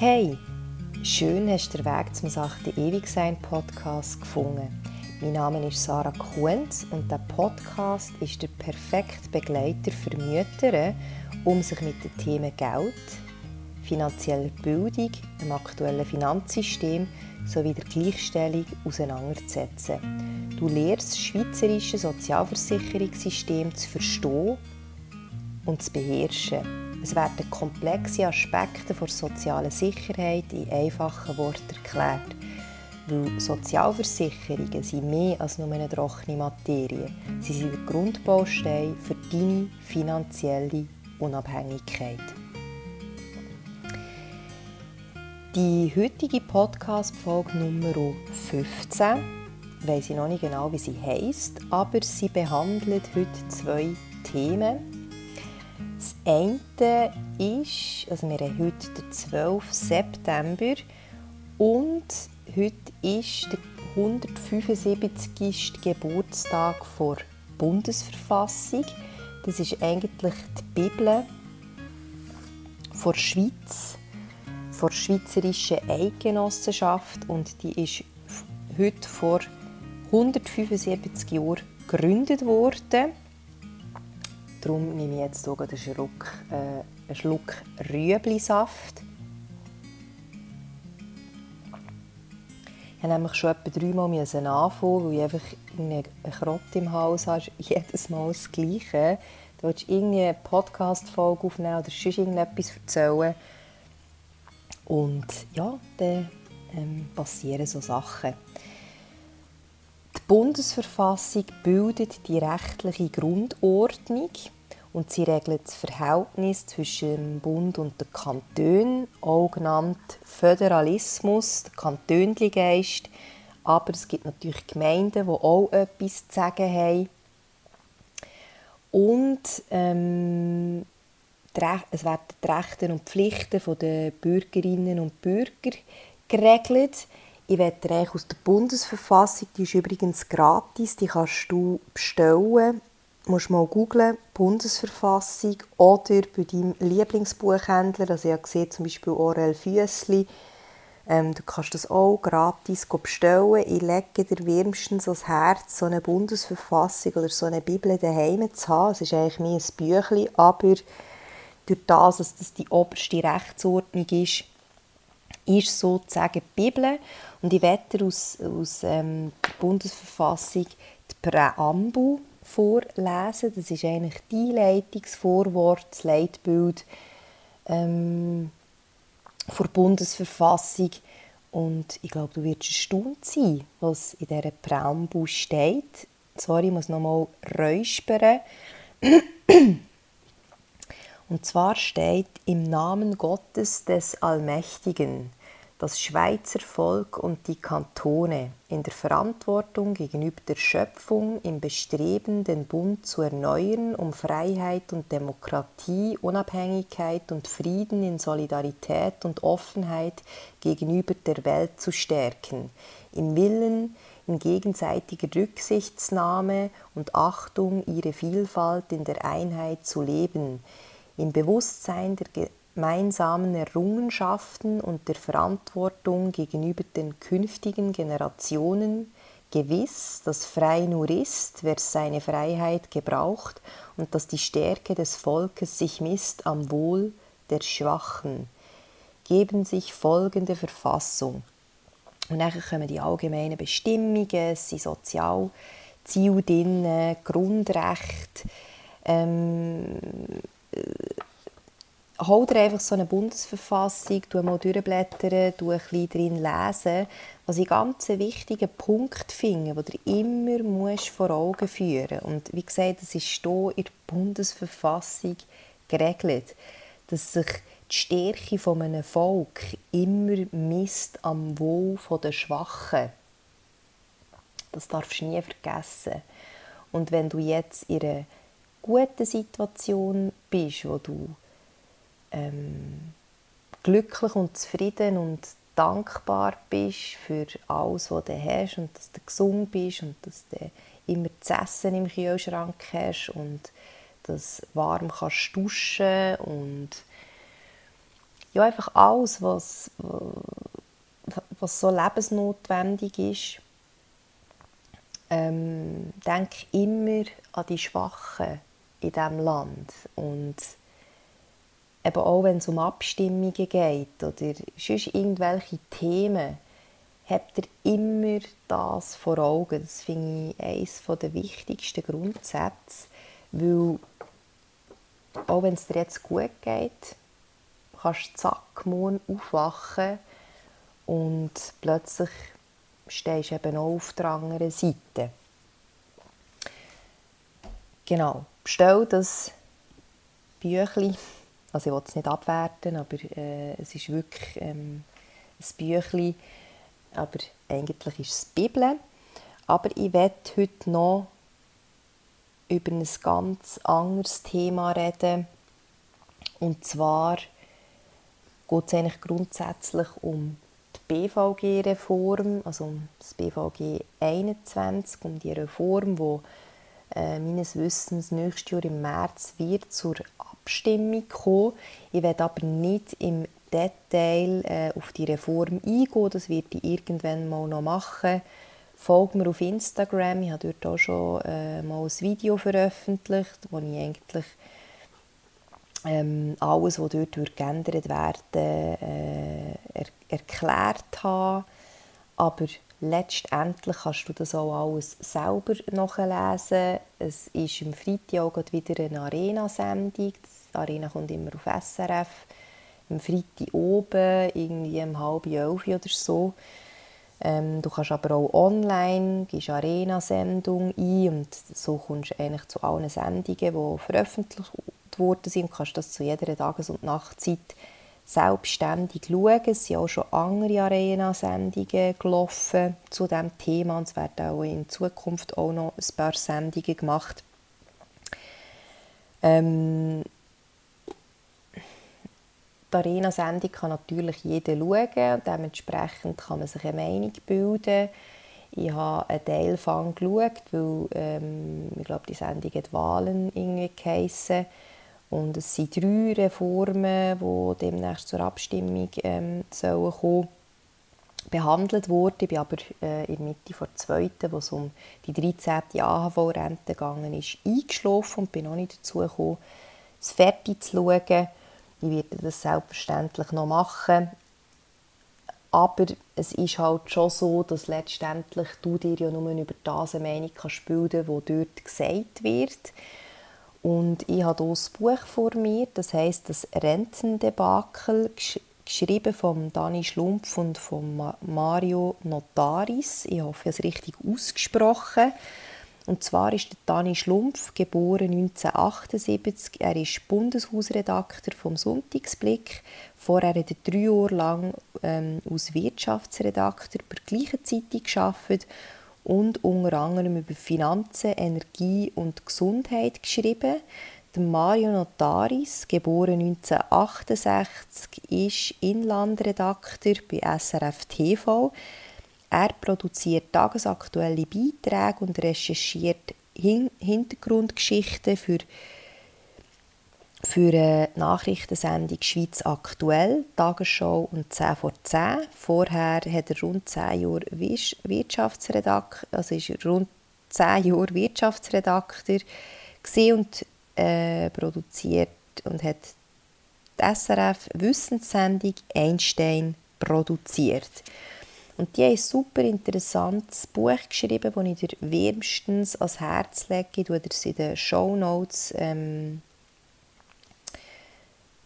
Hey, schön hast du den Weg zum Sachte Ewigsein Podcast gefunden. Mein Name ist Sarah Kuhns und der Podcast ist der perfekte Begleiter für Mütter, um sich mit den Themen Geld, finanzieller Bildung, dem aktuellen Finanzsystem sowie der Gleichstellung auseinanderzusetzen. Du lernst das schweizerische Sozialversicherungssystem zu verstehen und zu beherrschen es werden komplexe Aspekte der sozialen Sicherheit in einfachen Worten erklärt. Weil Sozialversicherungen sind mehr als nur eine trockene Materie. Sie sind der Grundbaustein für deine finanzielle Unabhängigkeit. Die heutige Podcast-Folge Nummer 15 weiß ich noch nicht genau, wie sie heißt, aber sie behandelt heute zwei Themen, eine ist, also wir haben heute den 12. September und heute ist der 175. Geburtstag der Bundesverfassung. Das ist eigentlich die Bibel der Schweiz, der Schweizerischen Eidgenossenschaft und die ist heute vor 175 Jahren gegründet worden. Darum nehme ich jetzt sogar einen Schluck, äh, einen Schluck Rüeblisaft. Ich musste nämlich schon etwa dreimal anfangen, weil ich einfach einen Krott im Haus habe. Jedes Mal das Gleiche. Du willst irgendeine Podcast-Folge aufnehmen oder sonst irgendetwas erzählen. Und ja, dann ähm, passieren so Sachen. Bundesverfassung bildet die rechtliche Grundordnung und sie regelt das Verhältnis zwischen dem Bund und den Kantonen, auch genannt Föderalismus, der Kantönligeist. Aber es gibt natürlich Gemeinden, die auch etwas zu sagen haben. Und ähm, es werden die Rechte und Pflichten der Bürgerinnen und Bürger geregelt. Ich werde dir aus der Bundesverfassung, die ist übrigens gratis, die kannst du bestellen. Du musst mal googlen, Bundesverfassung oder bei deinem Lieblingsbuchhändler, also ich habe gesehen, zum Beispiel Orel Füssli, ähm, du kannst das auch gratis bestellen. Ich lege dir wärmstens ans Herz, so eine Bundesverfassung oder so eine Bibel daheim zu haben. Es ist eigentlich mehr ein Büchlein, aber durch das, dass das die oberste Rechtsordnung ist, ist sozusagen die Bibel. Und ich werde aus, aus ähm, der Bundesverfassung die Präambel vorlesen. Das ist eigentlich die Einleitungsvorwort, das Leitbild ähm, der Bundesverfassung. Und ich glaube, du wirst erstaunt sein, was in dieser Präambel steht. Sorry, ich muss nochmal räuspern. Und zwar steht im Namen Gottes des Allmächtigen das Schweizer Volk und die Kantone in der Verantwortung gegenüber der Schöpfung im Bestreben, den Bund zu erneuern, um Freiheit und Demokratie, Unabhängigkeit und Frieden in Solidarität und Offenheit gegenüber der Welt zu stärken, im Willen, in gegenseitiger Rücksichtsnahme und Achtung ihre Vielfalt in der Einheit zu leben, im Bewusstsein der gemeinsamen Errungenschaften und der Verantwortung gegenüber den künftigen Generationen, gewiss, dass frei nur ist, wer seine Freiheit gebraucht und dass die Stärke des Volkes sich misst am Wohl der Schwachen, geben sich folgende Verfassung. Und dann kommen die allgemeinen Bestimmungen, es sind Sozialziele drin, Grundrechte, ähm, hol dir einfach so eine Bundesverfassung, du mal durchblättern, du ein bisschen drin lesen, was ich ganz einen wichtigen Punkt finde, den du immer musst vor Augen führen Und wie gesagt, das ist hier in der Bundesverfassung geregelt, dass sich die Stärke von einem Volk immer misst am Wohl der Schwachen. Das darfst du nie vergessen. Und wenn du jetzt in einer guten Situation bist, wo du ähm, glücklich und zufrieden und dankbar bist für alles, was du hast und dass du gesund bist und dass du immer zu essen im Kühlschrank hast und dass warm kannst duschen und ja, einfach alles, was, was so lebensnotwendig ist. Ähm, denke immer an die Schwachen in diesem Land und eben auch wenn es um Abstimmungen geht oder sonst irgendwelche Themen, habt ihr immer das vor Augen. Das finde ich eines der wichtigsten Grundsätze, weil auch wenn es dir jetzt gut geht, kannst du zack, morgen aufwachen und plötzlich stehst du eben auch auf der anderen Seite. Genau, bestell das Büchlein, also ich will es nicht abwerten, aber äh, es ist wirklich ähm, ein Büchlein, aber eigentlich ist es die Bibel. Aber ich werde heute noch über ein ganz anderes Thema reden. Und zwar geht es eigentlich grundsätzlich um die BVG-Reform, also um das BVG 21, um die Reform, die äh, meines Wissens nächstes Jahr im März wird zur Abstimmung kommen. Ich werde aber nicht im Detail äh, auf die Reform eingehen, das werde ich irgendwann mal noch machen. Folgt mir auf Instagram, ich habe dort auch schon äh, mal ein Video veröffentlicht, wo ich eigentlich ähm, alles, was dort geändert werden äh, er erklärt habe. Aber letztendlich kannst du das auch alles selber nachlesen. Es ist im Freitag auch wieder eine Arena-Sendung. Die Arena kommt immer auf SRF. Am Freitag oben, irgendwie um halb elf oder so. Ähm, du kannst aber auch online, gibst Arena-Sendung ein und so kommst du eigentlich zu allen Sendungen, die veröffentlicht worden sind und kannst das zu jeder Tages- und Nachtzeit selbstständig schauen. Es sind auch schon andere Arena-Sendungen gelaufen zu diesem Thema und es werden auch in Zukunft auch noch ein paar Sendungen gemacht. Ähm, die Arena-Sendung kann natürlich jeder schauen und dementsprechend kann man sich eine Meinung bilden. Ich habe einen Teil davon geschaut, weil ähm, ich glaube, die Sendung hat Wahlen irgendwie geheissen. Und es sind drei Reformen, die demnächst zur Abstimmung ähm, sollen kommen behandelt worden. Ich bin aber äh, in der Mitte der zweiten, wo es um die 13. AHV-Rente gegangen ist, eingeschlafen und bin noch nicht dazu gekommen, es fertig zu schauen. Ich werde das selbstverständlich noch machen. Aber es ist halt schon so, dass letztendlich du dir ja nur über eine Meinung kannst bilden kannst, die dort gesagt wird. Und ich habe hier das Buch vor mir, das heißt das Rentendebakel, geschrieben von Dani Schlumpf und von Mario Notaris. Ich hoffe, ich habe es richtig ausgesprochen. Und zwar ist Dani Schlumpf, geboren 1978. Er ist Bundeshausredakteur vom Sonntagsblick. Vorher hat er drei Jahre lang ähm, als Wirtschaftsredakteur bei der gleichen Zeitung gearbeitet und unter anderem über Finanzen, Energie und Gesundheit geschrieben. Mario Notaris, geboren 1968, ist Inlandredakteur bei SRF TV. Er produziert tagesaktuelle Beiträge und recherchiert Hin Hintergrundgeschichten für für eine Nachrichtensendung «Schweiz aktuell», «Tagesschau» und «10 vor 10». Vorher hat er rund 10 Jahre Wirtschaftsredakteur, also ist rund 10 Jahre Wirtschaftsredakteur und äh, produziert und hat die SRF Wissenssendung «Einstein» produziert. Und die haben ein super interessantes Buch geschrieben, das ich dir wärmstens ans Herz lege. Ich werde es in den Show Notes ähm,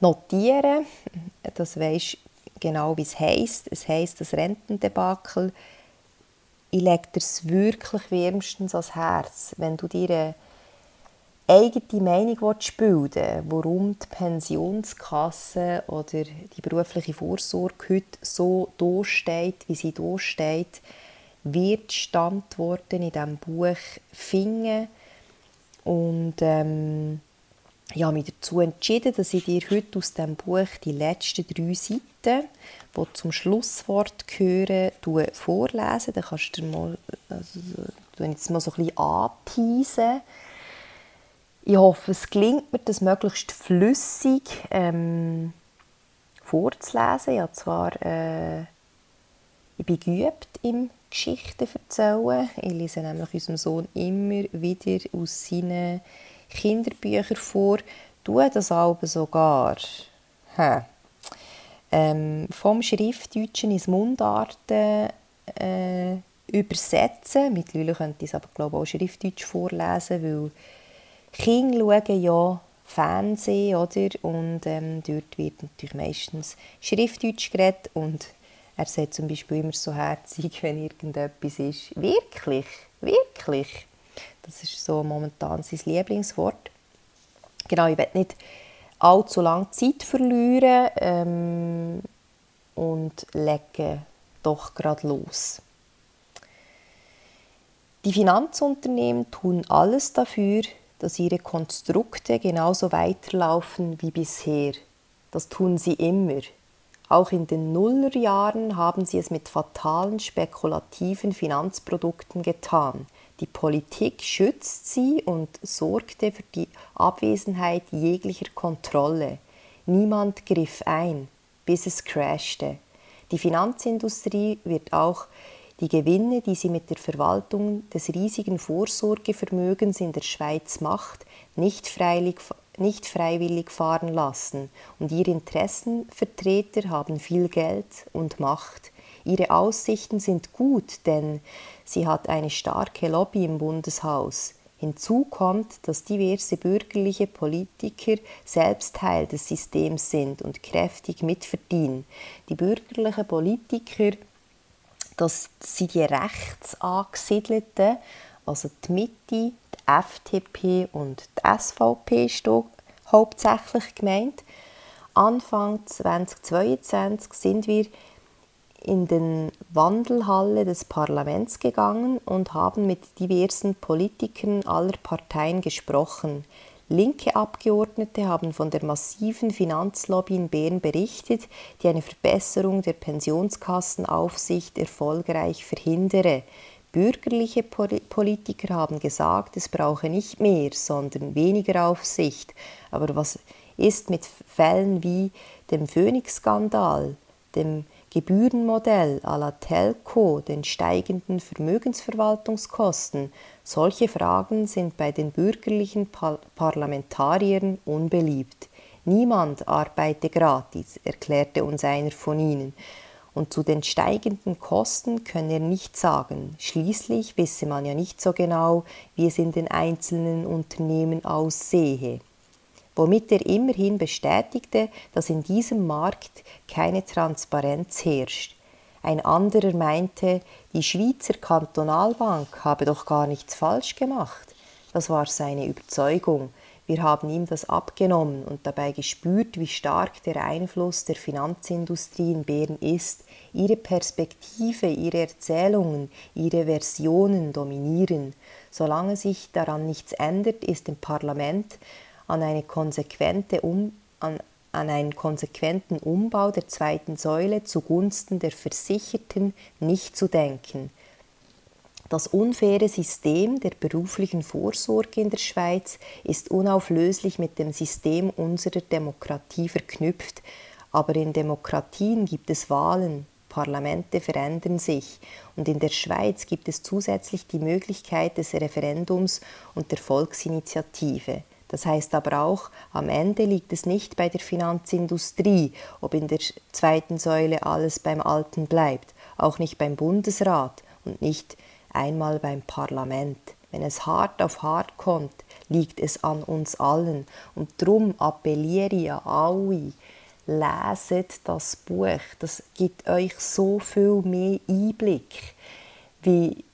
notieren. Das weisst genau, wie es heisst. Es heisst das Rentendebakel. Ich lege dir es wirklich wärmstens ans Herz, wenn du dir eine eigene Meinung bilden willst, warum die Pensionskasse oder die berufliche Vorsorge heute so steht, wie sie steht, wird Standworten in diesem Buch finden. Und ähm, ich habe mich dazu entschieden, dass ich dir heute aus diesem Buch die letzten drei Seiten, die zum Schlusswort gehören, vorlesen. Dann kannst du dir mal, also, jetzt mal so ein bisschen anteasen. Ich hoffe, es gelingt mir, das möglichst flüssig ähm, vorzulesen. Habe zwar, äh, ich bin geübt im Geschichten erzählen. Ich lese nämlich unserem Sohn immer wieder aus seinen Kinderbüchern vor, tue das aber sogar ähm, vom Schriftdeutschen ins Mundarten äh, übersetzen. Mittlerweile könnte ich es aber glaube auch Schriftdeutsch vorlesen, weil Kinder schauen ja Fernsehen, oder? Und ähm, dort wird natürlich meistens Schriftdeutsch geredet und er sagt zum Beispiel immer so herzig, wenn irgendetwas ist. Wirklich, wirklich. Das ist so momentan sein Lieblingswort. Genau, ich will nicht allzu lange Zeit verlieren ähm, und lege doch gerade los. Die Finanzunternehmen tun alles dafür, dass ihre Konstrukte genauso weiterlaufen wie bisher. Das tun sie immer. Auch in den Nullerjahren haben sie es mit fatalen spekulativen Finanzprodukten getan. Die Politik schützt sie und sorgte für die Abwesenheit jeglicher Kontrolle. Niemand griff ein, bis es crashte. Die Finanzindustrie wird auch die Gewinne, die sie mit der Verwaltung des riesigen Vorsorgevermögens in der Schweiz macht, nicht, freilich, nicht freiwillig fahren lassen, und ihre Interessenvertreter haben viel Geld und Macht. Ihre Aussichten sind gut, denn sie hat eine starke Lobby im Bundeshaus. Hinzu kommt, dass diverse bürgerliche Politiker selbst Teil des Systems sind und kräftig mitverdienen. Die bürgerlichen Politiker dass sie die rechts angesiedelten, also die Mitte, die FDP und die SVP ist hauptsächlich gemeint. Anfang 2022 sind wir in den Wandelhalle des Parlaments gegangen und haben mit diversen Politikern aller Parteien gesprochen. Linke Abgeordnete haben von der massiven Finanzlobby in Bern berichtet, die eine Verbesserung der Pensionskassenaufsicht erfolgreich verhindere. Bürgerliche Politiker haben gesagt, es brauche nicht mehr, sondern weniger Aufsicht. Aber was ist mit Fällen wie dem Phoenix-Skandal, dem Gebührenmodell à la Telco, den steigenden Vermögensverwaltungskosten, solche Fragen sind bei den bürgerlichen Parlamentariern unbeliebt. Niemand arbeite gratis, erklärte uns einer von ihnen. Und zu den steigenden Kosten könne er nichts sagen. Schließlich wisse man ja nicht so genau, wie es in den einzelnen Unternehmen aussehe womit er immerhin bestätigte, dass in diesem Markt keine Transparenz herrscht. Ein anderer meinte, die Schweizer Kantonalbank habe doch gar nichts falsch gemacht. Das war seine Überzeugung. Wir haben ihm das abgenommen und dabei gespürt, wie stark der Einfluss der Finanzindustrie in Bern ist. Ihre Perspektive, ihre Erzählungen, ihre Versionen dominieren. Solange sich daran nichts ändert, ist im Parlament an, eine konsequente um, an, an einen konsequenten Umbau der zweiten Säule zugunsten der Versicherten nicht zu denken. Das unfaire System der beruflichen Vorsorge in der Schweiz ist unauflöslich mit dem System unserer Demokratie verknüpft, aber in Demokratien gibt es Wahlen, Parlamente verändern sich und in der Schweiz gibt es zusätzlich die Möglichkeit des Referendums und der Volksinitiative. Das heißt aber auch, am Ende liegt es nicht bei der Finanzindustrie, ob in der zweiten Säule alles beim Alten bleibt, auch nicht beim Bundesrat und nicht einmal beim Parlament. Wenn es hart auf hart kommt, liegt es an uns allen. Und darum appelliere ich an alle, leset das Buch. Das gibt euch so viel mehr Einblick, wie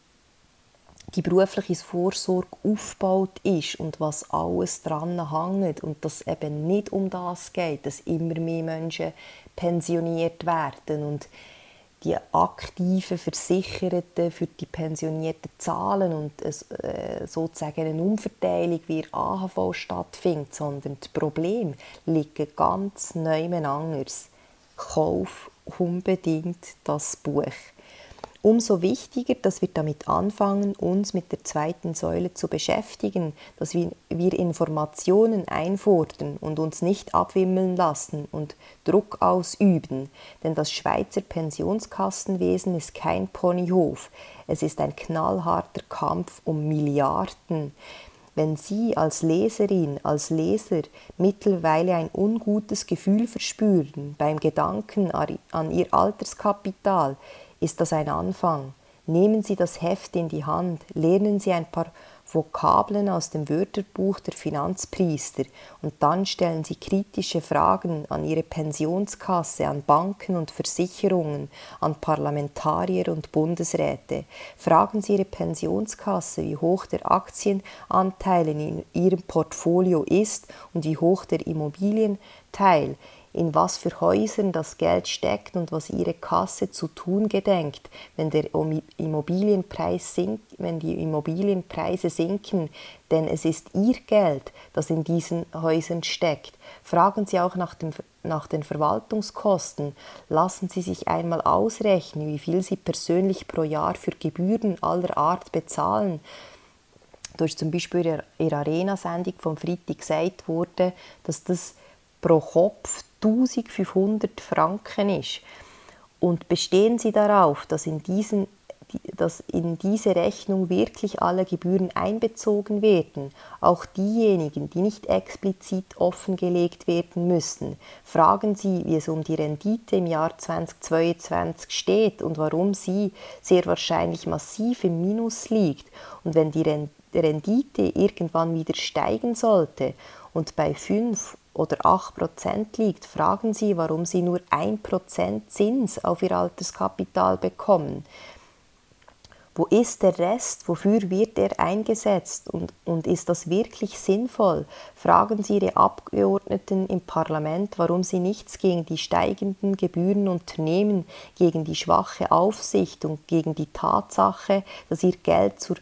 die berufliche Vorsorge aufgebaut ist und was alles dran hängt und dass eben nicht um das geht, dass immer mehr Menschen pensioniert werden und die aktiven Versicherten für die Pensionierten zahlen und es, äh, sozusagen eine Umverteilung wie AHV stattfindet, sondern das Problem liegt ganz neu anders. Kauf unbedingt das Buch. Umso wichtiger, dass wir damit anfangen, uns mit der zweiten Säule zu beschäftigen, dass wir, wir Informationen einfordern und uns nicht abwimmeln lassen und Druck ausüben. Denn das Schweizer Pensionskassenwesen ist kein Ponyhof. Es ist ein knallharter Kampf um Milliarden. Wenn Sie als Leserin, als Leser mittlerweile ein ungutes Gefühl verspüren beim Gedanken an Ihr Alterskapital, ist das ein Anfang. Nehmen Sie das Heft in die Hand, lernen Sie ein paar Vokabeln aus dem Wörterbuch der Finanzpriester und dann stellen Sie kritische Fragen an Ihre Pensionskasse, an Banken und Versicherungen, an Parlamentarier und Bundesräte. Fragen Sie Ihre Pensionskasse, wie hoch der Aktienanteil in Ihrem Portfolio ist und wie hoch der Immobilienteil in was für Häusern das Geld steckt und was ihre Kasse zu tun gedenkt, wenn, der Immobilienpreis sinkt, wenn die Immobilienpreise sinken, denn es ist ihr Geld, das in diesen Häusern steckt. Fragen Sie auch nach, dem, nach den Verwaltungskosten. Lassen Sie sich einmal ausrechnen, wie viel Sie persönlich pro Jahr für Gebühren aller Art bezahlen. Durch zum Beispiel der Arena-Sendung vom Freitag gesagt wurde, dass das pro Kopf 1500 Franken ist. Und bestehen Sie darauf, dass in, diesen, dass in diese Rechnung wirklich alle Gebühren einbezogen werden, auch diejenigen, die nicht explizit offengelegt werden müssen. Fragen Sie, wie es um die Rendite im Jahr 2022 steht und warum sie sehr wahrscheinlich massiv im Minus liegt. Und wenn die Rendite irgendwann wieder steigen sollte und bei 5 oder 8% liegt, fragen Sie, warum Sie nur 1% Zins auf Ihr Alterskapital bekommen. Wo ist der Rest? Wofür wird er eingesetzt? Und, und ist das wirklich sinnvoll? Fragen Sie Ihre Abgeordneten im Parlament, warum sie nichts gegen die steigenden Gebühren unternehmen, gegen die schwache Aufsicht und gegen die Tatsache, dass ihr Geld zur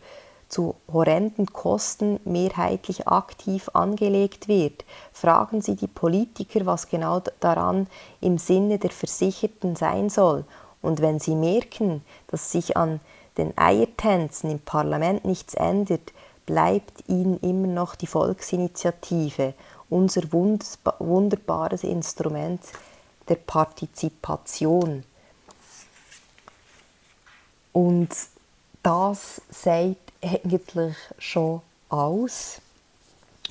zu horrenden Kosten mehrheitlich aktiv angelegt wird. Fragen Sie die Politiker, was genau daran im Sinne der Versicherten sein soll. Und wenn Sie merken, dass sich an den Eiertänzen im Parlament nichts ändert, bleibt Ihnen immer noch die Volksinitiative, unser wunderbares Instrument der Partizipation. Und das sagt eigentlich schon alles.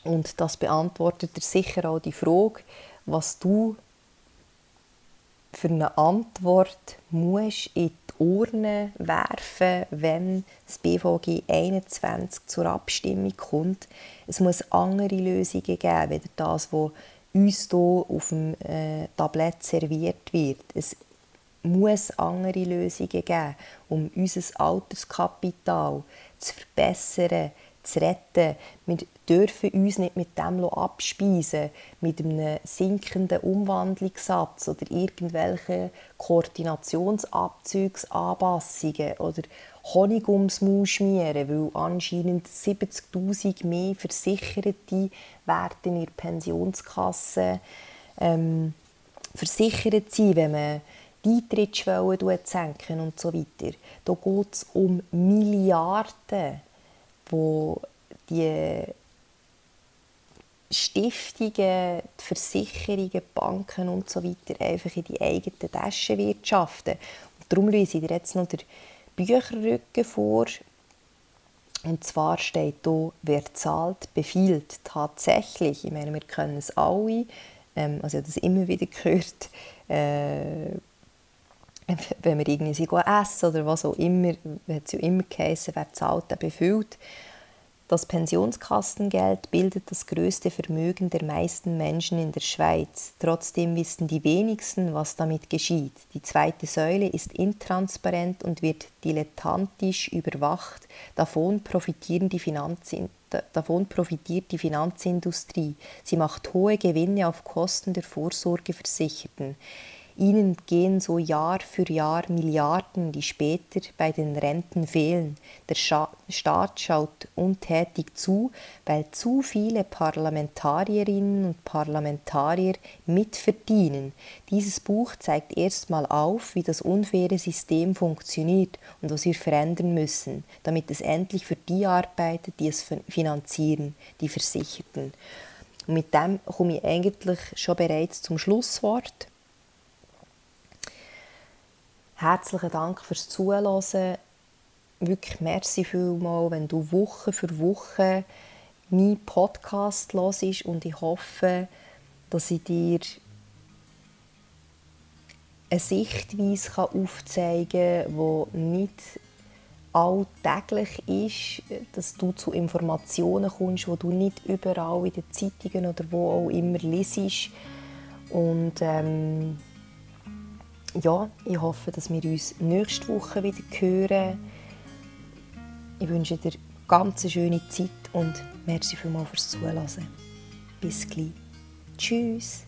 Und das beantwortet dir sicher auch die Frage, was du für eine Antwort musst in die Urne werfen, wenn das BVG 21 zur Abstimmung kommt. Es muss andere Lösungen geben, als das, was uns hier auf dem äh, Tablett serviert wird. Es muss andere Lösungen geben, um unser Alterskapital zu verbessern, zu retten. Wir dürfen uns nicht mit dem abspeisen, mit einem sinkenden Umwandlungssatz oder irgendwelchen Koordinationsabzugsanpassungen oder Honig ums Maul schmieren, weil anscheinend 70'000 mehr Versicherte werden in der Pensionskasse ähm, versichert sein, wenn man die Eintrittsschwelle senken und so weiter. Da geht es um Milliarden, wo die Stiftungen, die Versicherungen, die Banken und so weiter einfach in die eigenen Taschen wirtschaften. Und darum lese ich dir jetzt noch den Bücherrücken vor. Und zwar steht hier, wer zahlt, befiehlt. Tatsächlich, ich meine, wir können es alle, ähm, also ich habe das immer wieder gehört, äh, wenn wir irgendwie sie essen oder was auch immer, hat es ja immer geheißen, wer zahlt, der befüllt. Das Pensionskassengeld bildet das größte Vermögen der meisten Menschen in der Schweiz. Trotzdem wissen die wenigsten, was damit geschieht. Die zweite Säule ist intransparent und wird dilettantisch überwacht. Davon, profitieren die Finanzin davon profitiert die Finanzindustrie. Sie macht hohe Gewinne auf Kosten der Vorsorgeversicherten. Ihnen gehen so Jahr für Jahr Milliarden, die später bei den Renten fehlen. Der Staat schaut untätig zu, weil zu viele Parlamentarierinnen und Parlamentarier mitverdienen. Dieses Buch zeigt erstmal auf, wie das unfaire System funktioniert und was wir verändern müssen, damit es endlich für die arbeitet, die es finanzieren, die Versicherten. Und mit dem komme ich eigentlich schon bereits zum Schlusswort. Herzlichen Dank fürs Zuhören. Wirklich merci vielmal, wenn du Woche für Woche meinen Podcast hörst und ich hoffe, dass ich dir eine Sichtweise aufzeigen kann, die nicht alltäglich ist, dass du zu Informationen kommst, die du nicht überall in den Zeitungen oder wo auch immer liest. Und ähm, ja, ich hoffe, dass wir uns nächste Woche wieder hören. Ich wünsche dir ganz schöne Zeit und merci vielmals fürs Zuhören. Bis gleich. Tschüss.